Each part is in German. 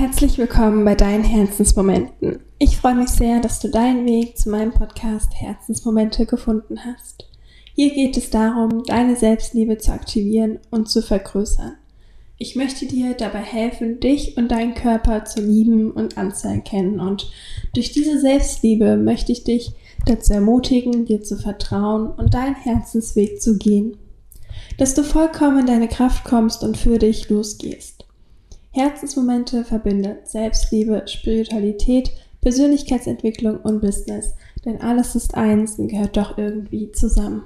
Herzlich willkommen bei deinen Herzensmomenten. Ich freue mich sehr, dass du deinen Weg zu meinem Podcast Herzensmomente gefunden hast. Hier geht es darum, deine Selbstliebe zu aktivieren und zu vergrößern. Ich möchte dir dabei helfen, dich und deinen Körper zu lieben und anzuerkennen. Und durch diese Selbstliebe möchte ich dich dazu ermutigen, dir zu vertrauen und deinen Herzensweg zu gehen. Dass du vollkommen in deine Kraft kommst und für dich losgehst. Herzensmomente verbindet Selbstliebe, Spiritualität, Persönlichkeitsentwicklung und Business. Denn alles ist eins und gehört doch irgendwie zusammen.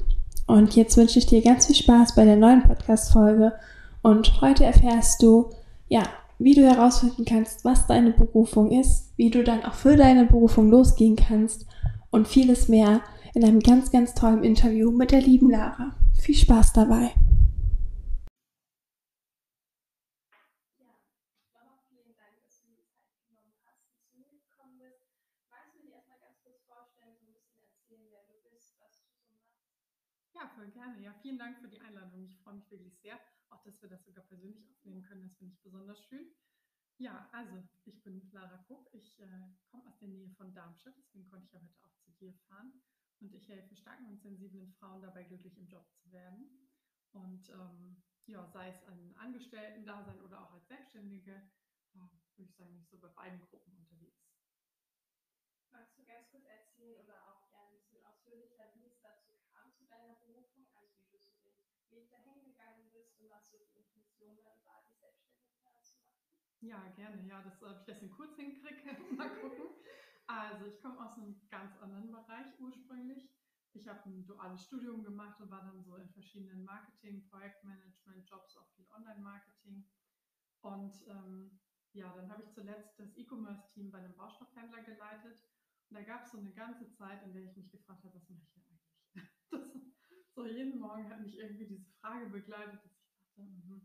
Und jetzt wünsche ich dir ganz viel Spaß bei der neuen Podcast-Folge. Und heute erfährst du, ja, wie du herausfinden kannst, was deine Berufung ist, wie du dann auch für deine Berufung losgehen kannst und vieles mehr in einem ganz, ganz tollen Interview mit der lieben Lara. Viel Spaß dabei! Ja, voll gerne. Ja, vielen Dank für die Einladung. Ich freue mich wirklich sehr, auch dass wir das sogar persönlich aufnehmen können. Das finde ich besonders schön. Ja, also ich bin Lara Kuck. Ich äh, komme aus der Nähe von Darmstadt, deswegen konnte ich ja heute auch zu dir fahren. Und ich helfe starken und sensiblen Frauen dabei, glücklich im Job zu werden. Und ähm, ja, sei es ein Angestellten-Dasein oder auch als Selbstständige, äh, würde ich sagen, ich so bei beiden Gruppen unterwegs. Magst du ganz kurz erzählen oder auch gerne ein bisschen ausführlicher, wie es dazu kam zu deiner Berufung, also wie du so den Weg dahin gegangen bist und was so die Intention dann war, die Selbstständigkeit zu machen? Ja, gerne. Ja, das, ob ich das in kurz hinkriege. Mal gucken. Also ich komme aus einem ganz anderen Bereich ursprünglich. Ich habe ein duales Studium gemacht und war dann so in verschiedenen Marketing, Projektmanagement, Jobs, auch viel Online-Marketing. Und ähm, ja, dann habe ich zuletzt das E-Commerce-Team bei einem Baustoffhändler geleitet. Und da gab es so eine ganze Zeit, in der ich mich gefragt habe, was mache ich hier eigentlich? Das, so jeden Morgen hat mich irgendwie diese Frage begleitet, dass ich dachte, mh,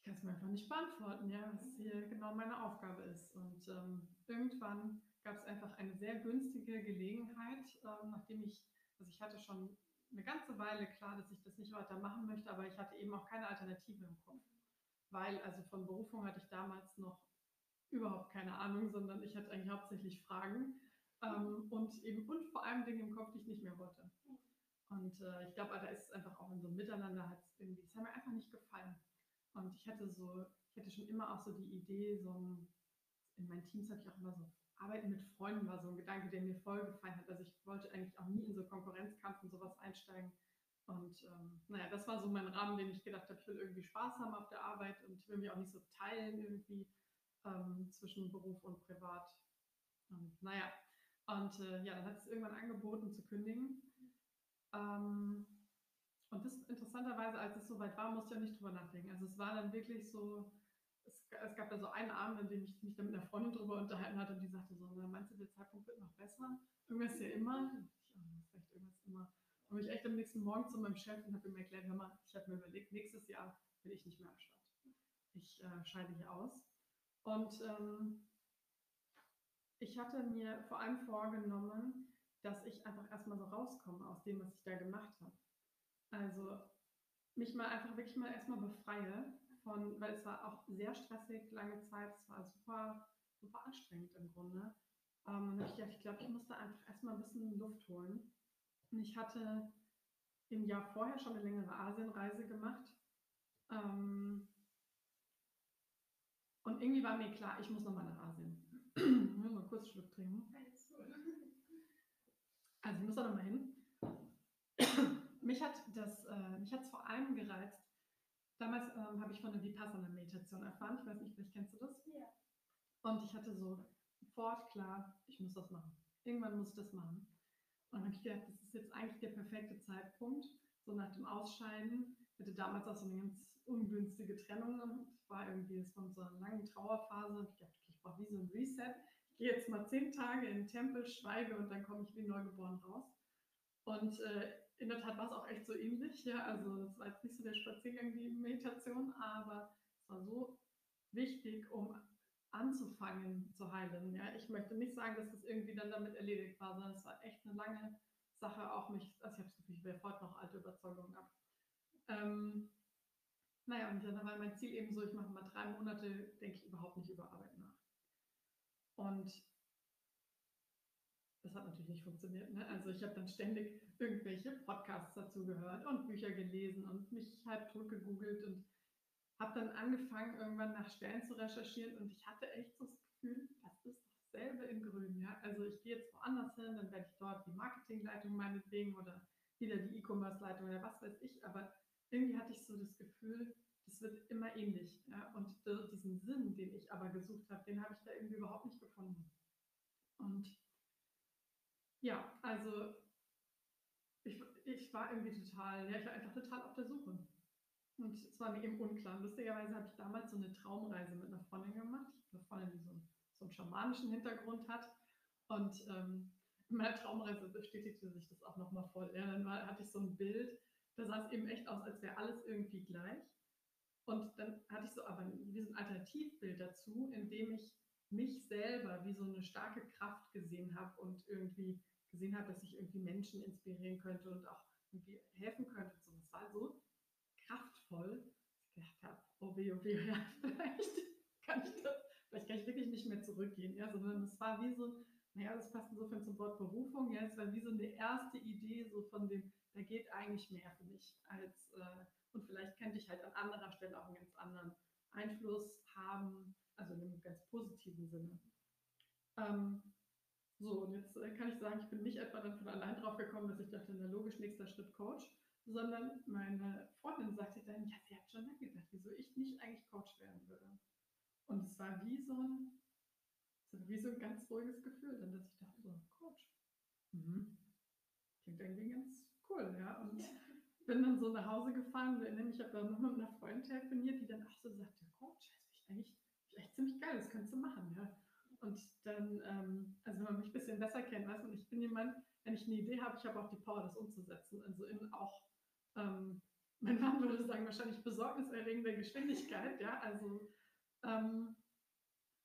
ich kann es mir einfach nicht beantworten, ja, was hier genau meine Aufgabe ist. Und ähm, irgendwann gab es einfach eine sehr günstige Gelegenheit, ähm, nachdem ich, also ich hatte schon eine ganze Weile klar, dass ich das nicht weiter machen möchte, aber ich hatte eben auch keine Alternative im Kopf. Weil, also von Berufung hatte ich damals noch überhaupt keine Ahnung, sondern ich hatte eigentlich hauptsächlich Fragen ähm, und eben und vor allem Dinge im Kopf, die ich nicht mehr wollte. Und äh, ich glaube, da ist es einfach auch in so einem Miteinander hat irgendwie, es hat mir einfach nicht gefallen. Und ich hatte so, ich hatte schon immer auch so die Idee, so ein, in meinen Teams hatte ich auch immer so, Arbeiten mit Freunden war so ein Gedanke, der mir voll gefallen hat. Also ich wollte eigentlich auch nie in so Konkurrenzkampf und sowas einsteigen. Und ähm, naja, das war so mein Rahmen, den ich gedacht habe, ich will irgendwie Spaß haben auf der Arbeit und ich will mich auch nicht so teilen irgendwie ähm, zwischen Beruf und Privat. Und naja, und äh, ja, dann hat es irgendwann angeboten zu kündigen. Ähm, und das interessanterweise, als es soweit war, musste ich auch nicht drüber nachdenken. Also es war dann wirklich so, es, es gab da so einen Abend, an dem ich mich dann mit einer Freundin drüber unterhalten hatte und die sagte so, meinst du, der Zeitpunkt wird noch besser? Irgendwas ja immer. Ich, oh, das ist echt irgendwas immer. Und bin ich echt am nächsten Morgen zu meinem Chef und habe ihm erklärt, hör mal, ich habe mir überlegt, nächstes Jahr will ich nicht mehr am Start. Ich äh, scheide hier aus. Und ähm, ich hatte mir vor allem vorgenommen, dass ich einfach erstmal so rauskomme aus dem, was ich da gemacht habe. Also mich mal einfach wirklich mal erstmal befreie von, weil es war auch sehr stressig, lange Zeit, es war super, super anstrengend im Grunde. Ähm, und ich ich glaube, ich musste einfach erstmal ein bisschen Luft holen. Und ich hatte im Jahr vorher schon eine längere Asienreise gemacht. Ähm, und irgendwie war mir klar, ich muss nochmal nach Asien. ich muss mal kurz Schluck trinken. Also ich muss da nochmal hin. Mich hat das, äh, mich hat es vor allem gereizt. Damals ähm, habe ich von der Vipassana-Meditation erfahren. Ich weiß nicht, vielleicht kennst du das? Ja. Und ich hatte so sofort klar, ich muss das machen. Irgendwann muss ich das machen. Und dann habe ich gedacht, das ist jetzt eigentlich der perfekte Zeitpunkt, so nach dem Ausscheiden. Ich hatte damals auch so eine ganz ungünstige Trennung. Ich war irgendwie von so einer langen Trauerphase und ich dachte, okay, ich brauche wie so ein Reset. Ich gehe jetzt mal zehn Tage in den Tempel, schweige und dann komme ich wie neugeboren raus. Und äh, in der Tat war es auch echt so ähnlich. Ja, also es war jetzt nicht so der Spaziergang wie Meditation, aber es war so wichtig, um anzufangen zu heilen. Ja, ich möchte nicht sagen, dass das irgendwie dann damit erledigt war, sondern es war echt eine lange Sache, auch mich, also ich habe so viel, heute noch alte Überzeugungen ab. Ähm, naja, und dann war mein Ziel eben so, ich mache mal drei Monate, denke ich überhaupt nicht über Arbeit nach. Und das hat natürlich nicht funktioniert. Ne? Also ich habe dann ständig irgendwelche Podcasts dazu gehört und Bücher gelesen und mich halb tot gegoogelt und habe dann angefangen, irgendwann nach Stellen zu recherchieren und ich hatte echt so das Gefühl, das ist dasselbe in Grün. Ja? Also ich gehe jetzt woanders hin, dann werde ich dort die Marketingleitung meinetwegen oder wieder die E-Commerce-Leitung oder was weiß ich, aber irgendwie hatte ich so das Gefühl, das wird immer ähnlich. Ja? Und diesen Sinn, den ich aber gesucht habe, den habe ich da irgendwie überhaupt nicht gefunden. Und ja, also ich, ich war irgendwie total, ja, ich war einfach total auf der Suche. Und es war mir eben unklar. Lustigerweise habe ich damals so eine Traumreise mit einer Freundin gemacht. Eine Freundin, die so einen, so einen schamanischen Hintergrund hat. Und ähm, in meiner Traumreise bestätigte sich das auch nochmal voll. Ja, dann war, hatte ich so ein Bild, da sah es eben echt aus, als wäre alles irgendwie gleich. Und dann hatte ich so aber wie so ein Alternativbild dazu, in dem ich mich selber wie so eine starke Kraft gesehen habe und irgendwie gesehen habe, dass ich irgendwie Menschen inspirieren könnte und auch irgendwie helfen könnte. So, das war so kraftvoll, dass ich gedacht habe, oh weh, oh weh, ja, vielleicht kann ich das, vielleicht kann ich wirklich nicht mehr zurückgehen, ja, sondern es war wie so, naja, das passt insofern zum Wort Berufung, ja, es war wie so eine erste Idee so von dem, da geht eigentlich mehr für mich als, äh, und vielleicht könnte ich halt an anderer Stelle auch einen ganz anderen Einfluss haben, also in einem ganz positiven Sinne. Ähm, so, und jetzt äh, kann ich sagen, ich bin nicht etwa dann von allein drauf gekommen, dass ich dachte, na logisch, nächster Schritt Coach, sondern meine Freundin sagte dann, ja, sie hat schon lange gedacht, wieso ich nicht eigentlich Coach werden würde. Und es war wie so ein, wie so ein ganz ruhiges Gefühl, dann dass ich dachte, so, Coach. Mhm. Klingt irgendwie ganz cool, ja. Und bin dann so nach Hause gefahren, ich habe dann noch mit einer Freundin telefoniert, die dann auch so sagte, Coach, das ist eigentlich vielleicht ziemlich geil, das kannst du machen, ja. Und dann, ähm, also wenn man mich ein bisschen besser kennt, weißt du, ich bin jemand, wenn ich eine Idee habe, ich habe auch die Power, das umzusetzen. Also in auch, ähm, mein Mann würde sagen, wahrscheinlich besorgniserregende Geschwindigkeit, ja, also ähm,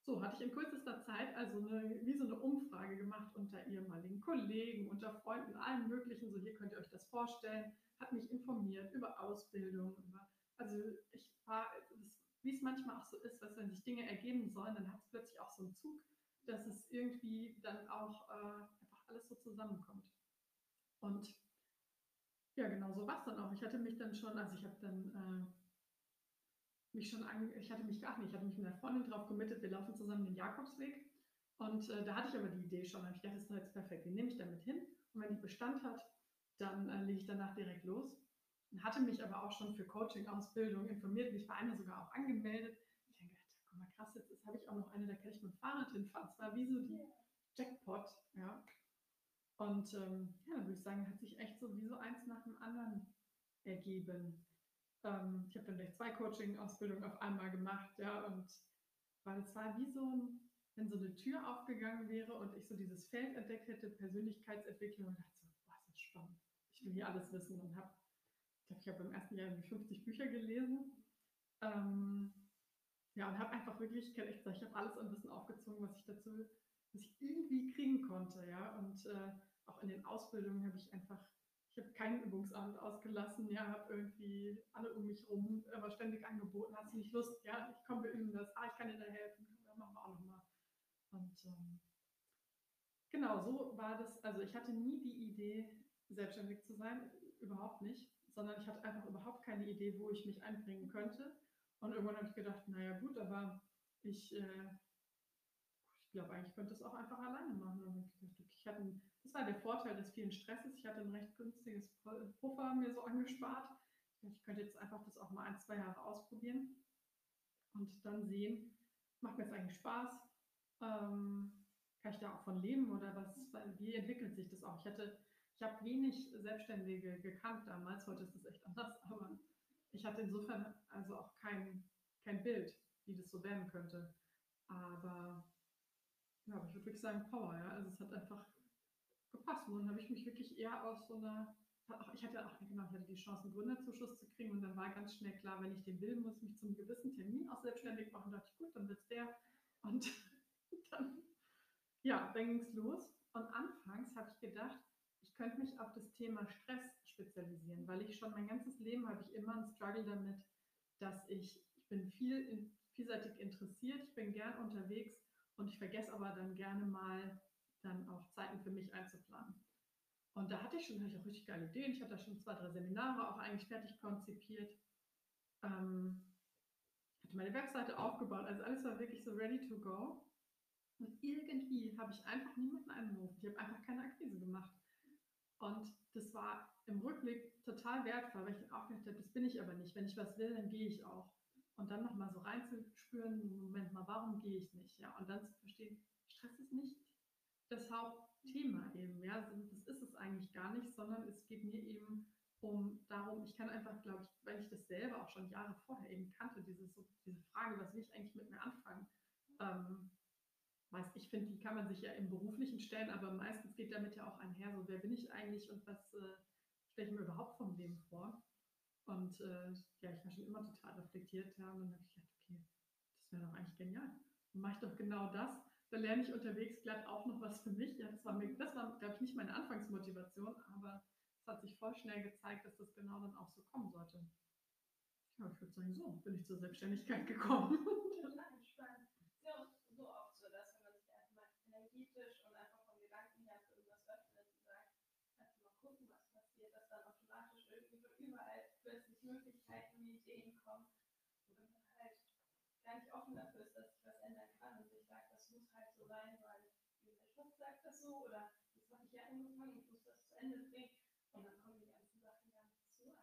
so hatte ich in kürzester Zeit also eine, wie so eine Umfrage gemacht unter ehemaligen Kollegen, unter Freunden, allen möglichen, so hier könnt ihr euch das vorstellen, hat mich informiert über Ausbildung, über, also ich war, wie es manchmal auch so ist, dass wenn sich Dinge ergeben sollen, dann hat es plötzlich auch so einen Zug, dass es irgendwie dann auch äh, einfach alles so zusammenkommt. Und ja, genau so war es dann auch. Ich hatte mich dann schon, also ich habe dann äh, mich schon, an, ich hatte mich gar nicht, ich hatte mich mit einer Freundin drauf committed, wir laufen zusammen den Jakobsweg. Und äh, da hatte ich aber die Idee schon, ich dachte, das ist jetzt perfekt, die nehme ich damit hin. Und wenn die Bestand hat, dann äh, lege ich danach direkt los hatte mich aber auch schon für Coaching-Ausbildung informiert, mich bei einer sogar auch angemeldet. Ich denke, guck mal, krass, jetzt, jetzt habe ich auch noch eine, da kann ich mit dem Fahrrad hinfahren. Es war wie so die Jackpot, ja. Und ähm, ja, dann würde ich sagen, hat sich echt so wie so eins nach dem anderen ergeben. Ähm, ich habe dann gleich zwei Coaching-Ausbildungen auf einmal gemacht, ja, und weil es war wie so ein, wenn so eine Tür aufgegangen wäre und ich so dieses Feld entdeckt hätte, Persönlichkeitsentwicklung, und dachte so, boah, ist das spannend. Ich will hier alles wissen und habe ich glaube, ich habe im ersten Jahr 50 Bücher gelesen. Ähm, ja, und habe einfach wirklich, ich kann echt sagen, ich habe alles ein bisschen aufgezogen, was ich dazu, was ich irgendwie kriegen konnte, ja. Und äh, auch in den Ausbildungen habe ich einfach, ich habe keinen Übungsabend ausgelassen, ja, habe irgendwie alle um mich rum aber ständig angeboten, hast du nicht Lust, ja, ich komme, wir üben das, ah, ich kann dir da helfen, ja, machen wir auch nochmal. Und ähm, genau, so war das, also ich hatte nie die Idee, selbstständig zu sein, überhaupt nicht sondern ich hatte einfach überhaupt keine Idee, wo ich mich einbringen könnte. Und irgendwann habe ich gedacht, naja gut, aber ich, äh, ich glaube eigentlich könnte es auch einfach alleine machen. Und ich dachte, ich hatte das war der Vorteil des vielen Stresses. Ich hatte ein recht günstiges Puffer mir so angespart. Ich könnte jetzt einfach das auch mal ein, zwei Jahre ausprobieren und dann sehen, macht mir das eigentlich Spaß? Ähm, kann ich da auch von leben oder was, wie entwickelt sich das auch? Ich hatte ich habe wenig Selbstständige gekannt damals, heute ist es echt anders, aber ich hatte insofern also auch kein, kein Bild, wie das so werden könnte. Aber ja, ich würde wirklich sagen Power, ja. Also es hat einfach gepasst. Und dann habe ich mich wirklich eher aus so einer, ich hatte auch genau, ich hatte die Chance, einen Gründerzuschuss zu kriegen und dann war ganz schnell klar, wenn ich den will, muss ich mich zum gewissen Termin auch selbstständig machen. Da dachte ich, gut, dann wird es der. Und dann, ja, dann ging es los. Und anfangs habe ich gedacht, könnte mich auf das Thema Stress spezialisieren, weil ich schon mein ganzes Leben habe ich immer einen Struggle damit, dass ich, ich bin viel in, vielseitig interessiert, ich bin gern unterwegs und ich vergesse aber dann gerne mal dann auch Zeiten für mich einzuplanen. Und da hatte ich schon hatte auch richtig geile Ideen. Ich hatte da schon zwei, drei Seminare auch eigentlich fertig konzipiert. Ähm, hatte meine Webseite aufgebaut, also alles war wirklich so ready to go. Und irgendwie habe ich einfach niemanden angerufen. Ich habe einfach keine Akquise gemacht. Und das war im Rückblick total wertvoll, weil ich auch gedacht habe, das bin ich aber nicht. Wenn ich was will, dann gehe ich auch. Und dann nochmal so reinzuspüren, Moment mal, warum gehe ich nicht? Ja, und dann zu verstehen, Stress ist nicht das Hauptthema eben. Ja, das ist es eigentlich gar nicht, sondern es geht mir eben um darum, ich kann einfach, glaube ich, weil ich das selber auch schon Jahre vorher eben kannte, diese, so, diese Frage, was will ich eigentlich mit mir anfangen? Ähm, meist, ich finde, die kann man sich ja im Beruflichen stellen, aber meistens geht damit ja auch einher, so wer bin ich eigentlich und was äh, stelle ich mir überhaupt vom Leben vor? Und äh, ja, ich war schon immer total reflektiert, ja, und dann habe ich gedacht, okay, das wäre doch eigentlich genial. Dann mache ich doch genau das. Dann lerne ich unterwegs glatt auch noch was für mich. Ja, das war, das war glaube ich, nicht meine Anfangsmotivation, aber es hat sich voll schnell gezeigt, dass das genau dann auch so kommen sollte. Ja, ich würde sagen, so bin ich zur Selbstständigkeit gekommen. Total spannend. Es ist ja auch so oft so, dass wenn man sich einfach mal energetisch und einfach vom Gedanken her für irgendwas öffnet und sagt, einfach mal gucken, was passiert, dass dann automatisch irgendwie von überall plötzlich Möglichkeiten und Ideen kommen und wenn man halt gar nicht offen dafür ist, dass sich was ändern kann und sich sagt, das muss halt so sein, weil die So oder das habe ich ja angefangen, ich muss das zu Ende bringen und dann kommen die ganzen Sachen gar nicht zu einem.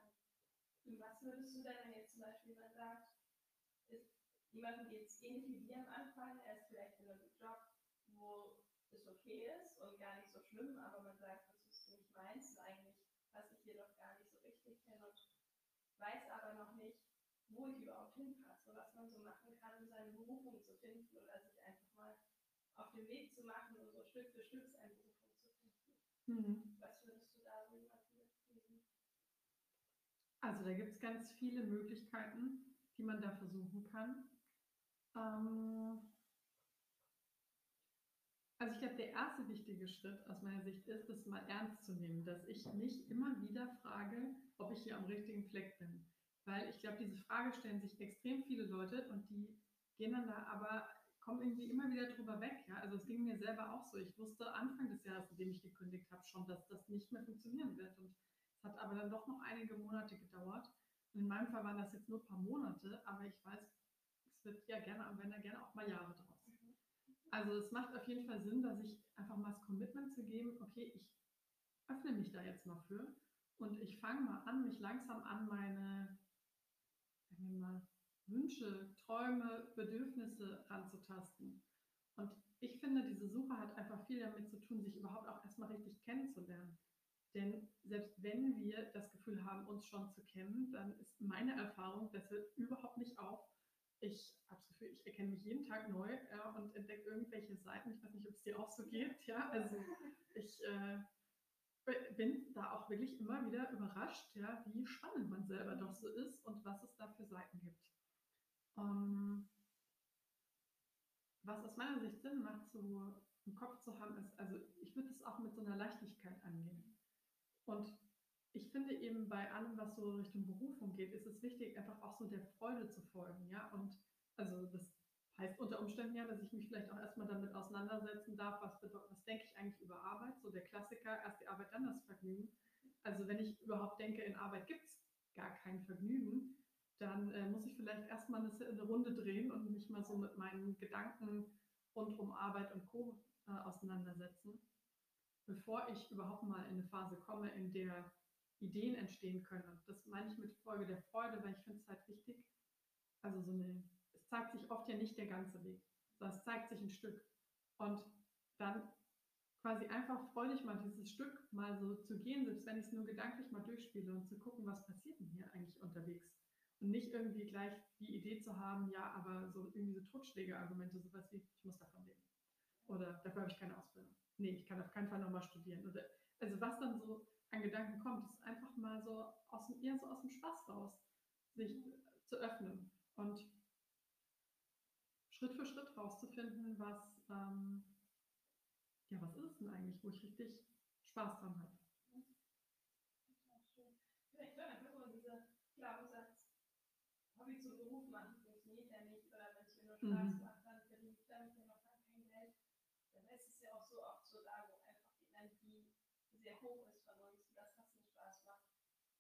Und was würdest du denn, wenn jetzt zum Beispiel jemand sagt, ist, jemandem geht es ähnlich wie dir am Anfang, er ist vielleicht in einem Job, wo es okay ist und gar nicht so schlimm, aber man sagt, das ist nicht meins und eigentlich passe ich hier doch gar nicht so richtig hin und weiß aber noch nicht, wo ich überhaupt hinpasse, was man so machen kann, um seine Berufung zu finden oder sich auf den Weg zu machen und so Stück für Stück seine Berufung zu finden. Mhm. Was würdest du da so jemandem mitgeben? Also da gibt es ganz viele Möglichkeiten, die man da versuchen kann. Ähm also ich glaube, der erste wichtige Schritt aus meiner Sicht ist, es mal ernst zu nehmen, dass ich mich immer wieder frage, ob ich hier am richtigen Fleck bin. Weil ich glaube, diese Frage stellen sich extrem viele Leute und die gehen dann da aber, kommen irgendwie immer wieder drüber weg. Ja? Also es ging mir selber auch so. Ich wusste Anfang des Jahres, in dem ich gekündigt habe, schon, dass das nicht mehr funktionieren wird. Und es hat aber dann doch noch einige Monate gedauert. Und in meinem Fall waren das jetzt nur ein paar Monate, aber ich weiß, es wird ja gerne, am Ende gerne auch mal Jahre draus. Also es macht auf jeden Fall Sinn, dass ich einfach mal das Commitment zu geben, okay, ich öffne mich da jetzt mal für und ich fange mal an, mich langsam an meine, sagen wir mal, Wünsche, Träume, Bedürfnisse ranzutasten. Und ich finde, diese Suche hat einfach viel damit zu tun, sich überhaupt auch erstmal richtig kennenzulernen. Denn selbst wenn wir das Gefühl haben, uns schon zu kennen, dann ist meine Erfahrung, das hört überhaupt nicht auf. Ich habe das Gefühl, ich erkenne mich jeden Tag neu ja, und entdecke irgendwelche Seiten. Ich weiß nicht, ob es dir auch so geht. Ja, also ich äh, bin da auch wirklich immer wieder überrascht, ja, wie spannend man selber doch so ist und was es da für Seiten gibt. Ähm, was aus meiner Sicht Sinn macht, so im Kopf zu haben, ist, also ich würde es auch mit so einer Leichtigkeit angehen. Und ich finde eben bei allem, was so Richtung Berufung geht, ist es wichtig, einfach auch so der Freude zu folgen, ja. Und also das heißt unter Umständen ja, dass ich mich vielleicht auch erstmal damit auseinandersetzen darf, was was denke ich eigentlich über Arbeit, so der Klassiker, erst die Arbeit, dann das Vergnügen. Also wenn ich überhaupt denke, in Arbeit gibt es gar kein Vergnügen, dann äh, muss ich vielleicht erstmal eine, eine Runde drehen und mich mal so mit meinen Gedanken rund um Arbeit und Co. Äh, auseinandersetzen bevor ich überhaupt mal in eine Phase komme, in der Ideen entstehen können. Das meine ich mit Folge der Freude, weil ich finde es halt wichtig. Also so eine, es zeigt sich oft ja nicht der ganze Weg, sondern es zeigt sich ein Stück. Und dann quasi einfach freudig mal dieses Stück mal so zu gehen, selbst wenn ich es nur gedanklich mal durchspiele und zu gucken, was passiert denn hier eigentlich unterwegs. Nicht irgendwie gleich die Idee zu haben, ja, aber so irgendwie so Totschlägerargumente, sowas wie, ich muss davon leben. Oder dafür habe ich keine Ausbildung nee, ich kann auf keinen Fall nochmal studieren. Oder, also was dann so an Gedanken kommt, ist einfach mal so aus dem, eher so aus dem Spaß raus, sich zu öffnen und Schritt für Schritt rauszufinden, was, ähm, ja, was ist es denn eigentlich, wo ich richtig Spaß dran habe. Vielleicht dann einfach so dieser Glaubenssatz, Hobby zum Beruf machen, funktioniert ja nicht. Oder wenn es mir nur Mhm. Spaß macht, dann verdiene ich damit ja noch kein Geld. Dann ist es ja auch so oft so da, wo einfach die Energie sehr hoch ist von uns und das, was mir Spaß macht,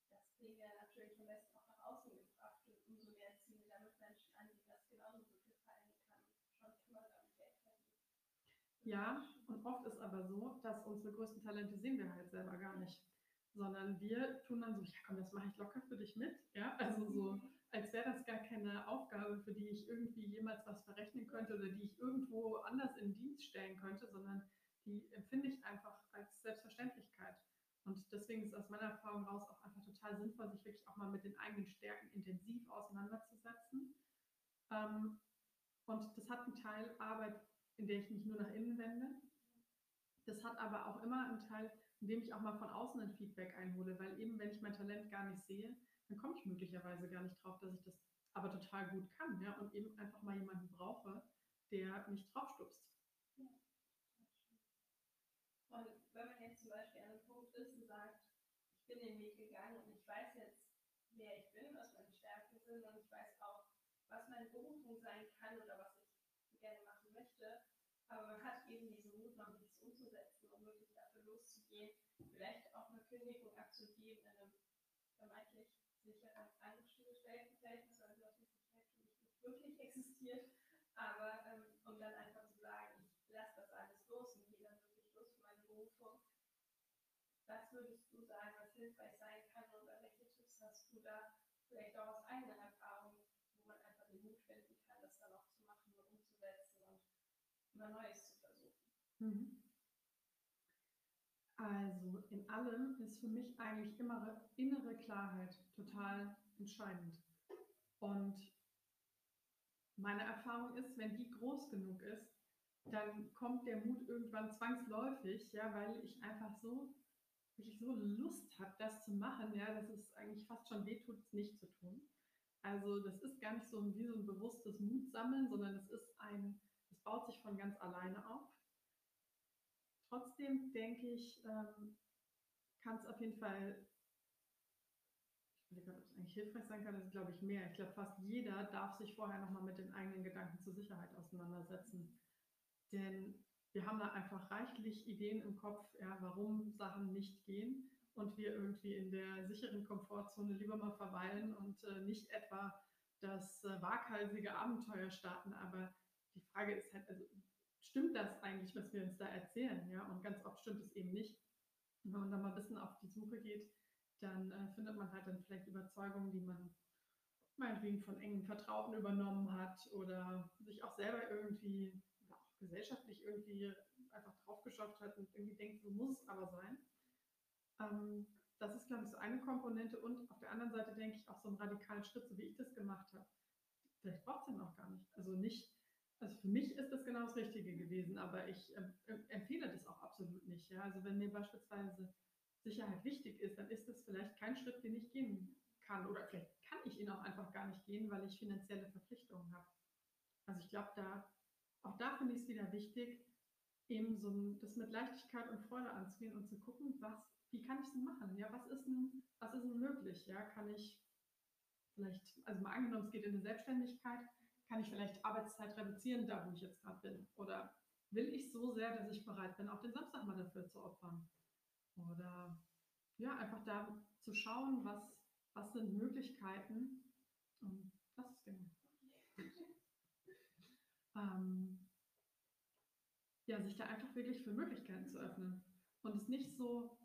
das kriegen wir natürlich am besten auch nach außen gebracht. Und umso mehr ziehen wir damit Menschen an, die das genauso gut gefallen kann. Schon kann man damit Geld verdienen. Ja, und oft ist aber so, dass unsere größten Talente sehen wir halt selber gar nicht. Sondern wir tun dann so, ja komm, das mache ich locker für dich mit. Ja, also so, als wäre das gar keine Aufgabe, für die ich irgendwie jemals was verrechnen könnte oder die ich irgendwo anders in Dienst stellen könnte, sondern die empfinde ich einfach als Selbstverständlichkeit. Und deswegen ist aus meiner Erfahrung raus auch einfach total sinnvoll, sich wirklich auch mal mit den eigenen Stärken intensiv auseinanderzusetzen. Ähm, und das hat einen Teil Arbeit, in der ich mich nur nach innen wende. Das hat aber auch immer einen Teil, in dem ich auch mal von außen ein Feedback einhole, weil eben, wenn ich mein Talent gar nicht sehe, dann komme ich möglicherweise gar nicht drauf, dass ich das aber total gut kann, ja, und eben einfach mal jemanden brauche, der mich draufstupst. Und wenn man jetzt zum Beispiel an einem Punkt ist und sagt, ich bin den Weg gegangen und ich weiß jetzt, wer ich bin, was meine Stärken sind und ich weiß auch, was meine Berufung sein kann oder was ich gerne machen möchte, aber man hat eben diesen Mut noch nichts umzusetzen, um wirklich dafür loszugehen, vielleicht auch eine Kündigung abzugeben in einem vermeintlich sicheren Angestelltenverhältnis, weil solche Sicherheit für mich nicht wirklich existiert, aber ähm, um dann einfach zu sagen, ich lasse das alles los und gehe dann wirklich los für meine Berufung. Was würdest du sagen, was hilfreich sein kann oder welche Tipps hast du da vielleicht auch aus eigener Erfahrung, wo man einfach den Mut finden kann, das dann auch zu machen und umzusetzen und immer Neues zu versuchen? Mhm. Also in allem ist für mich eigentlich immer innere Klarheit total entscheidend. Und meine Erfahrung ist, wenn die groß genug ist, dann kommt der Mut irgendwann zwangsläufig, ja, weil ich einfach so wirklich so Lust habe, das zu machen, ja, dass es eigentlich fast schon wehtut, es nicht zu tun. Also das ist gar nicht so wie so ein bewusstes Mutsammeln, sondern es ist ein, es baut sich von ganz alleine auf. Trotzdem denke ich, ähm, kann es auf jeden Fall, ich überlege gerade, ob es eigentlich hilfreich sein kann, das ist glaube ich mehr. Ich glaube, fast jeder darf sich vorher nochmal mit den eigenen Gedanken zur Sicherheit auseinandersetzen. Denn wir haben da einfach reichlich Ideen im Kopf, ja, warum Sachen nicht gehen und wir irgendwie in der sicheren Komfortzone lieber mal verweilen und äh, nicht etwa das äh, waghalsige Abenteuer starten. Aber die Frage ist halt, also stimmt das eigentlich, was wir uns da erzählen? Ja, und ganz oft stimmt es eben nicht. Wenn man da mal ein bisschen auf die Suche geht, dann äh, findet man halt dann vielleicht Überzeugungen, die man meinetwegen von engen Vertrauten übernommen hat oder sich auch selber irgendwie oder auch gesellschaftlich irgendwie einfach draufgeschafft hat und irgendwie denkt, so muss es aber sein. Ähm, das ist, glaube ich, so eine Komponente und auf der anderen Seite denke ich auch so einen radikalen Schritt, so wie ich das gemacht habe. Vielleicht braucht es den auch gar nicht. Also nicht, für mich ist das genau das Richtige gewesen, aber ich äh, empfehle das auch absolut nicht. Ja? Also wenn mir beispielsweise Sicherheit wichtig ist, dann ist das vielleicht kein Schritt, den ich gehen kann. Oder vielleicht kann ich ihn auch einfach gar nicht gehen, weil ich finanzielle Verpflichtungen habe. Also ich glaube, da, auch da finde ich es wieder wichtig, eben so ein, das mit Leichtigkeit und Freude anzugehen und zu gucken, was, wie kann ich es machen? Ja, was ist denn, was ist denn möglich? Ja, kann ich vielleicht, also mal angenommen, es geht in eine Selbstständigkeit, kann ich vielleicht Arbeitszeit reduzieren, da wo ich jetzt gerade bin? Oder will ich so sehr, dass ich bereit bin, auch den Samstag mal dafür zu opfern? Oder ja, einfach da zu schauen, was, was sind Möglichkeiten. Und das ist genau. ähm, ja, sich da einfach wirklich für Möglichkeiten zu öffnen und es nicht so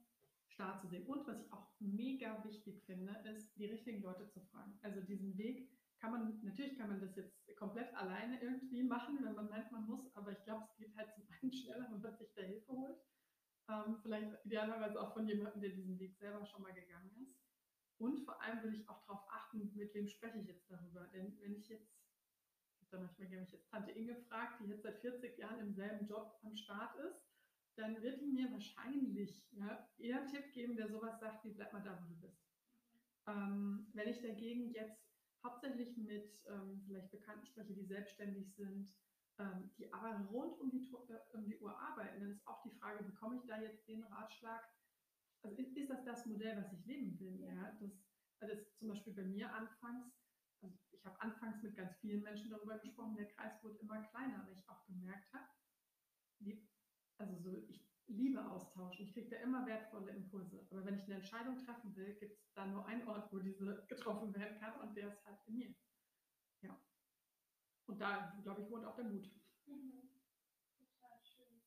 starr zu sehen. Und was ich auch mega wichtig finde, ist, die richtigen Leute zu fragen. Also diesen Weg kann man, natürlich kann man das jetzt komplett alleine irgendwie machen, wenn man meint, man muss, aber ich glaube, es geht halt zum einen schneller, wenn man sich da Hilfe holt. Ähm, vielleicht idealerweise auch von jemandem, der diesen Weg selber schon mal gegangen ist. Und vor allem will ich auch darauf achten, mit wem spreche ich jetzt darüber. Denn wenn ich jetzt, ich habe da manchmal gerne mich jetzt Tante Inge fragt, die jetzt seit 40 Jahren im selben Job am Start ist, dann wird die mir wahrscheinlich ja, eher einen Tipp geben, der sowas sagt, wie bleib mal da, wo du bist. Ähm, wenn ich dagegen jetzt hauptsächlich mit ähm, vielleicht Bekannten spreche, die selbstständig sind, ähm, die aber rund um die, äh, um die Uhr arbeiten, dann ist auch die Frage, bekomme ich da jetzt den Ratschlag? Also ist, ist das das Modell, was ich leben will? Ja, das, also das zum Beispiel bei mir anfangs also ich habe anfangs mit ganz vielen Menschen darüber gesprochen, der Kreis wurde immer kleiner, weil ich auch gemerkt habe, also so, ich liebe Austausch und ich kriege da immer wertvolle Impulse. Aber wenn ich eine Entscheidung treffen will, gibt es da nur einen Ort, wo diese getroffen werden kann und der ist halt in mir. Ja. Und da, glaube ich, wohnt auch der Mut. Mhm. Total schön.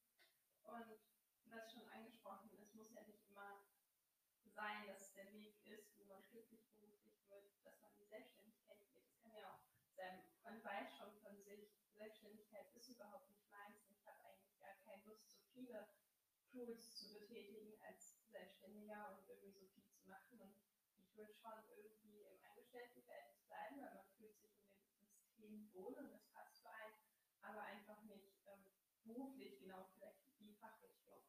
Und du hast schon angesprochen, es muss ja nicht immer sein, dass der Weg ist, wo man glücklich beruflich wird, dass man in die Selbstständigkeit geht. Es kann ja auch sein, man weiß schon von sich, Selbstständigkeit ist überhaupt nicht meins. Ich habe eigentlich gar keine Lust, so viele Tools zu betätigen als Selbstständiger und irgendwie so viel zu machen. Und ich würde schon irgendwie im Angestelltenverhältnis bleiben, weil man fühlt sich in dem System wohl und das passt für einen, aber einfach nicht ähm, beruflich, genau vielleicht die Fachrichtung.